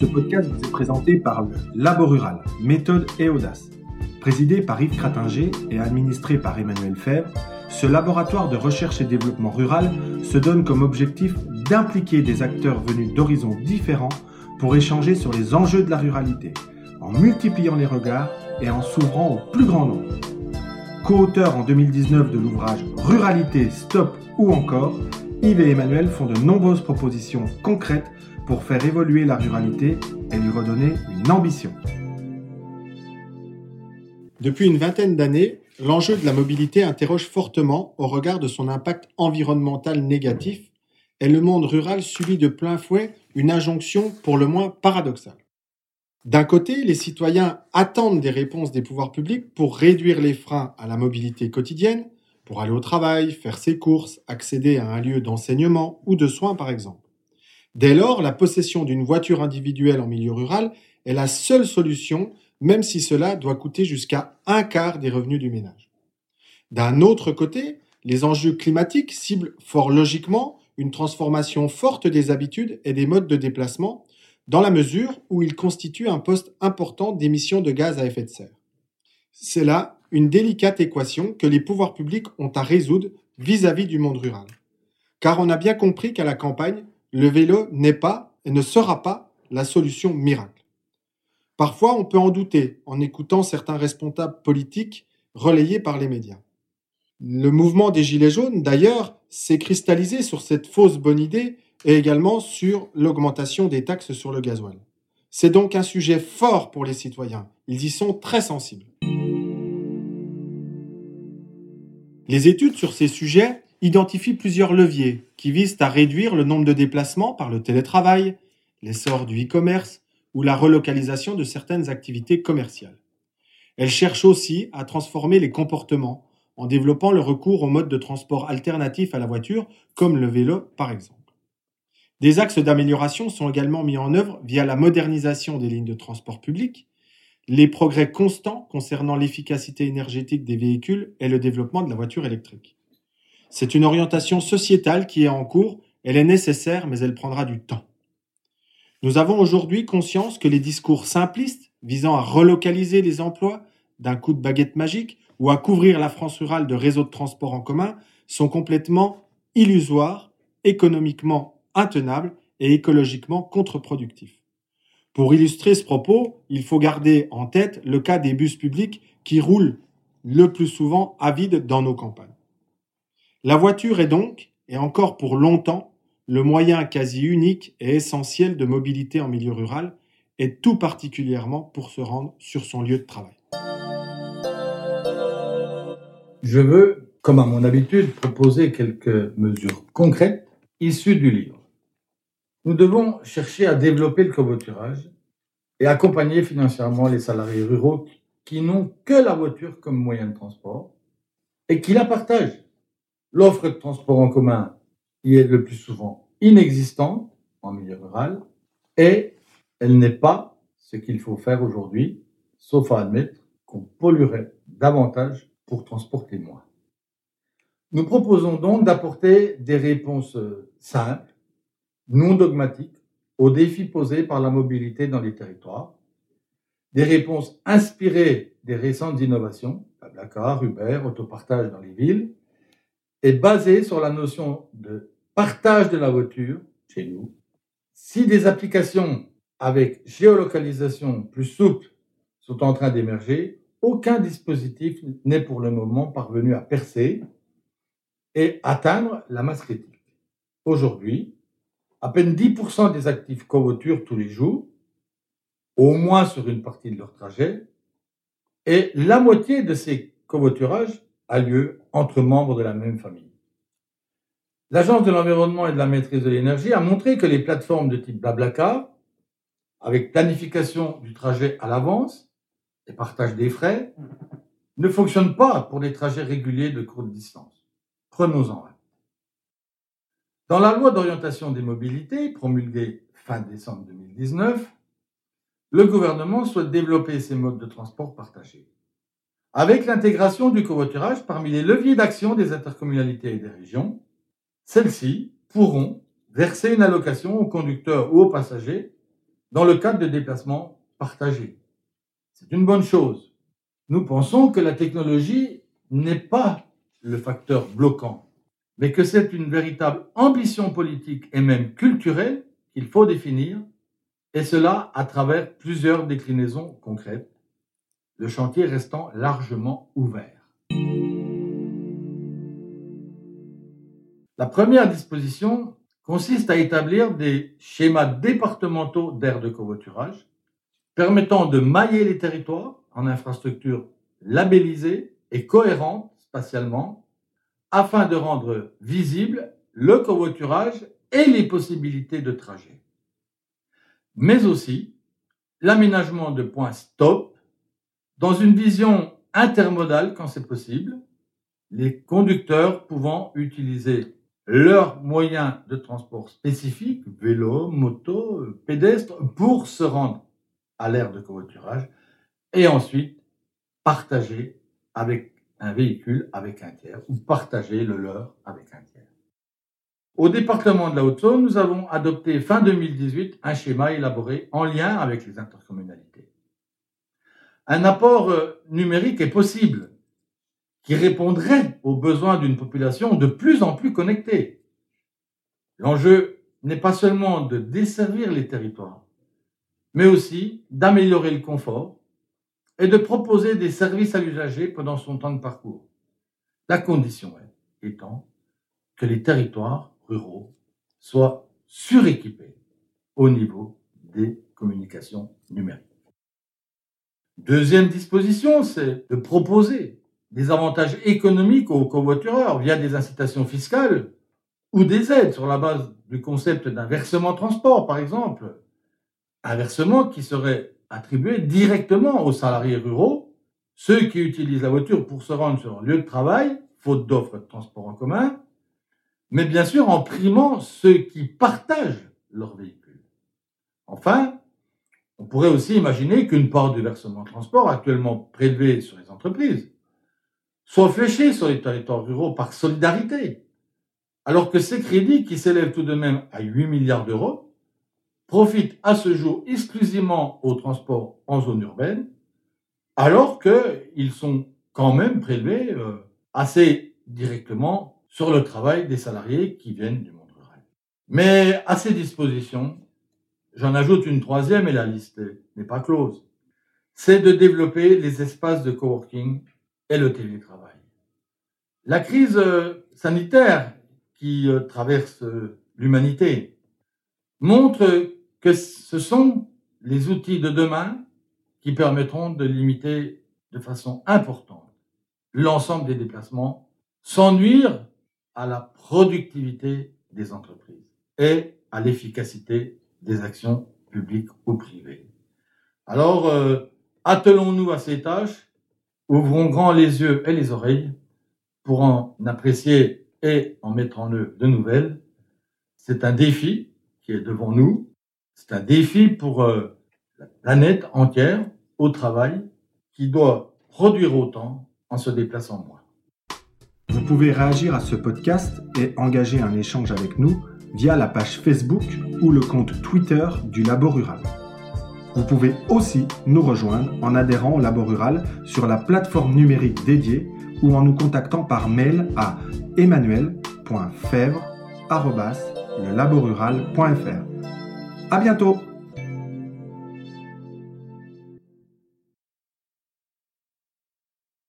Ce podcast vous est présenté par le Labo Rural, méthode et audace. Présidé par Yves Cratinger et administré par Emmanuel Fèvre, ce laboratoire de recherche et développement rural se donne comme objectif d'impliquer des acteurs venus d'horizons différents pour échanger sur les enjeux de la ruralité, en multipliant les regards et en s'ouvrant au plus grand nombre. Co-auteurs en 2019 de l'ouvrage Ruralité, Stop ou encore, Yves et Emmanuel font de nombreuses propositions concrètes pour faire évoluer la ruralité et lui redonner une ambition. Depuis une vingtaine d'années, l'enjeu de la mobilité interroge fortement au regard de son impact environnemental négatif et le monde rural subit de plein fouet une injonction pour le moins paradoxale. D'un côté, les citoyens attendent des réponses des pouvoirs publics pour réduire les freins à la mobilité quotidienne, pour aller au travail, faire ses courses, accéder à un lieu d'enseignement ou de soins par exemple. Dès lors, la possession d'une voiture individuelle en milieu rural est la seule solution, même si cela doit coûter jusqu'à un quart des revenus du ménage. D'un autre côté, les enjeux climatiques ciblent fort logiquement une transformation forte des habitudes et des modes de déplacement, dans la mesure où ils constituent un poste important d'émissions de gaz à effet de serre. C'est là une délicate équation que les pouvoirs publics ont à résoudre vis-à-vis du monde rural. Car on a bien compris qu'à la campagne, le vélo n'est pas et ne sera pas la solution miracle. Parfois, on peut en douter en écoutant certains responsables politiques relayés par les médias. Le mouvement des Gilets jaunes, d'ailleurs, s'est cristallisé sur cette fausse bonne idée et également sur l'augmentation des taxes sur le gasoil. C'est donc un sujet fort pour les citoyens. Ils y sont très sensibles. Les études sur ces sujets identifie plusieurs leviers qui visent à réduire le nombre de déplacements par le télétravail, l'essor du e-commerce ou la relocalisation de certaines activités commerciales. Elle cherche aussi à transformer les comportements en développant le recours aux modes de transport alternatifs à la voiture, comme le vélo par exemple. Des axes d'amélioration sont également mis en œuvre via la modernisation des lignes de transport public, les progrès constants concernant l'efficacité énergétique des véhicules et le développement de la voiture électrique. C'est une orientation sociétale qui est en cours, elle est nécessaire, mais elle prendra du temps. Nous avons aujourd'hui conscience que les discours simplistes visant à relocaliser les emplois d'un coup de baguette magique ou à couvrir la France rurale de réseaux de transport en commun sont complètement illusoires, économiquement intenables et écologiquement contre-productifs. Pour illustrer ce propos, il faut garder en tête le cas des bus publics qui roulent le plus souvent à vide dans nos campagnes. La voiture est donc, et encore pour longtemps, le moyen quasi unique et essentiel de mobilité en milieu rural, et tout particulièrement pour se rendre sur son lieu de travail. Je veux, comme à mon habitude, proposer quelques mesures concrètes issues du livre. Nous devons chercher à développer le covoiturage et accompagner financièrement les salariés ruraux qui n'ont que la voiture comme moyen de transport et qui la partagent L'offre de transport en commun y est le plus souvent inexistante en milieu rural et elle n'est pas ce qu'il faut faire aujourd'hui, sauf à admettre qu'on polluerait davantage pour transporter moins. Nous proposons donc d'apporter des réponses simples, non dogmatiques, aux défis posés par la mobilité dans les territoires, des réponses inspirées des récentes innovations, Blablacar, Uber, autopartage dans les villes, est basé sur la notion de partage de la voiture chez nous. Si des applications avec géolocalisation plus souple sont en train d'émerger, aucun dispositif n'est pour le moment parvenu à percer et atteindre la masse critique. Aujourd'hui, à peine 10% des actifs covoiturent tous les jours, au moins sur une partie de leur trajet, et la moitié de ces covoiturages a lieu entre membres de la même famille. L'Agence de l'environnement et de la maîtrise de l'énergie a montré que les plateformes de type Blablacar, avec planification du trajet à l'avance et partage des frais, ne fonctionnent pas pour des trajets réguliers de courte distance. Prenons-en un. Dans la loi d'orientation des mobilités, promulguée fin décembre 2019, le gouvernement souhaite développer ces modes de transport partagés avec l'intégration du covoiturage parmi les leviers d'action des intercommunalités et des régions, celles-ci pourront verser une allocation aux conducteurs ou aux passagers dans le cadre de déplacements partagés. C'est une bonne chose. Nous pensons que la technologie n'est pas le facteur bloquant, mais que c'est une véritable ambition politique et même culturelle qu'il faut définir, et cela à travers plusieurs déclinaisons concrètes, le chantier restant largement ouvert. La première disposition consiste à établir des schémas départementaux d'aires de covoiturage permettant de mailler les territoires en infrastructures labellisées et cohérentes spatialement afin de rendre visible le covoiturage et les possibilités de trajet. Mais aussi l'aménagement de points stop dans une vision intermodale quand c'est possible, les conducteurs pouvant utiliser leurs moyens de transport spécifiques, vélo, moto, pédestre, pour se rendre à l'aire de covoiturage et ensuite partager avec un véhicule avec un tiers ou partager le leur avec un tiers. Au département de la Haute-Saône, nous avons adopté fin 2018 un schéma élaboré en lien avec les intercommunalités. Un apport euh, numérique est possible qui répondrait aux besoins d'une population de plus en plus connectée. L'enjeu n'est pas seulement de desservir les territoires, mais aussi d'améliorer le confort et de proposer des services à l'usager pendant son temps de parcours. La condition étant que les territoires ruraux soient suréquipés au niveau des communications numériques. Deuxième disposition, c'est de proposer des avantages économiques aux covoitureurs via des incitations fiscales ou des aides sur la base du concept d'un versement transport, par exemple. Un versement qui serait attribué directement aux salariés ruraux, ceux qui utilisent la voiture pour se rendre sur un lieu de travail, faute d'offres de transport en commun, mais bien sûr en primant ceux qui partagent leur véhicule. Enfin, on pourrait aussi imaginer qu'une part du versement transport actuellement prélevé sur les entreprises soit fléché sur les territoires ruraux par solidarité, alors que ces crédits, qui s'élèvent tout de même à 8 milliards d'euros, profitent à ce jour exclusivement au transport en zone urbaine, alors qu'ils sont quand même prélevés euh, assez directement sur le travail des salariés qui viennent du monde rural. Mais à ces dispositions, j'en ajoute une troisième et la liste n'est pas close. C'est de développer les espaces de coworking et le télétravail. La crise euh, sanitaire qui euh, traverse euh, l'humanité montre que ce sont les outils de demain qui permettront de limiter de façon importante l'ensemble des déplacements sans nuire à la productivité des entreprises et à l'efficacité des actions publiques ou privées. Alors, attelons-nous à ces tâches Ouvrons grand les yeux et les oreilles pour en apprécier et en mettre en œuvre de nouvelles. C'est un défi qui est devant nous. C'est un défi pour euh, la planète entière au travail qui doit produire autant en se déplaçant moins. Vous pouvez réagir à ce podcast et engager un échange avec nous via la page Facebook ou le compte Twitter du Labo Rural. Vous pouvez aussi nous rejoindre en adhérant au Labo Rural sur la plateforme numérique dédiée ou en nous contactant par mail à emmanuel.fèvre.fr. À bientôt!